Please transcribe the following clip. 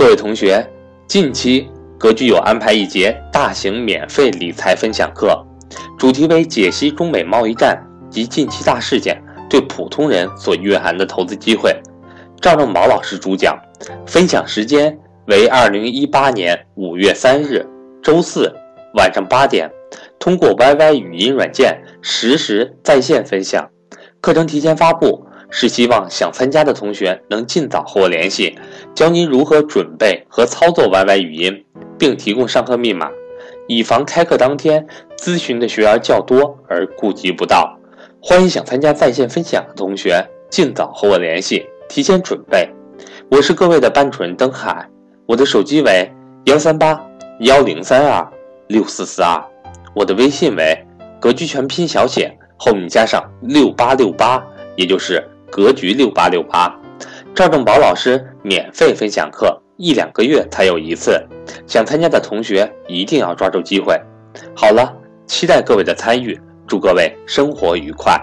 各位同学，近期格局有安排一节大型免费理财分享课，主题为解析中美贸易战及近期大事件对普通人所蕴含的投资机会。赵正宝老师主讲，分享时间为二零一八年五月三日周四晚上八点，通过 YY 语音软件实时在线分享。课程提前发布。是希望想参加的同学能尽早和我联系，教您如何准备和操作 YY 语音，并提供上课密码，以防开课当天咨询的学员较多而顾及不到。欢迎想参加在线分享的同学尽早和我联系，提前准备。我是各位的班主任登海，我的手机为幺三八幺零三二六四四二，我的微信为格局全拼小写后面加上六八六八，也就是。格局六八六八，赵正宝老师免费分享课，一两个月才有一次，想参加的同学一定要抓住机会。好了，期待各位的参与，祝各位生活愉快。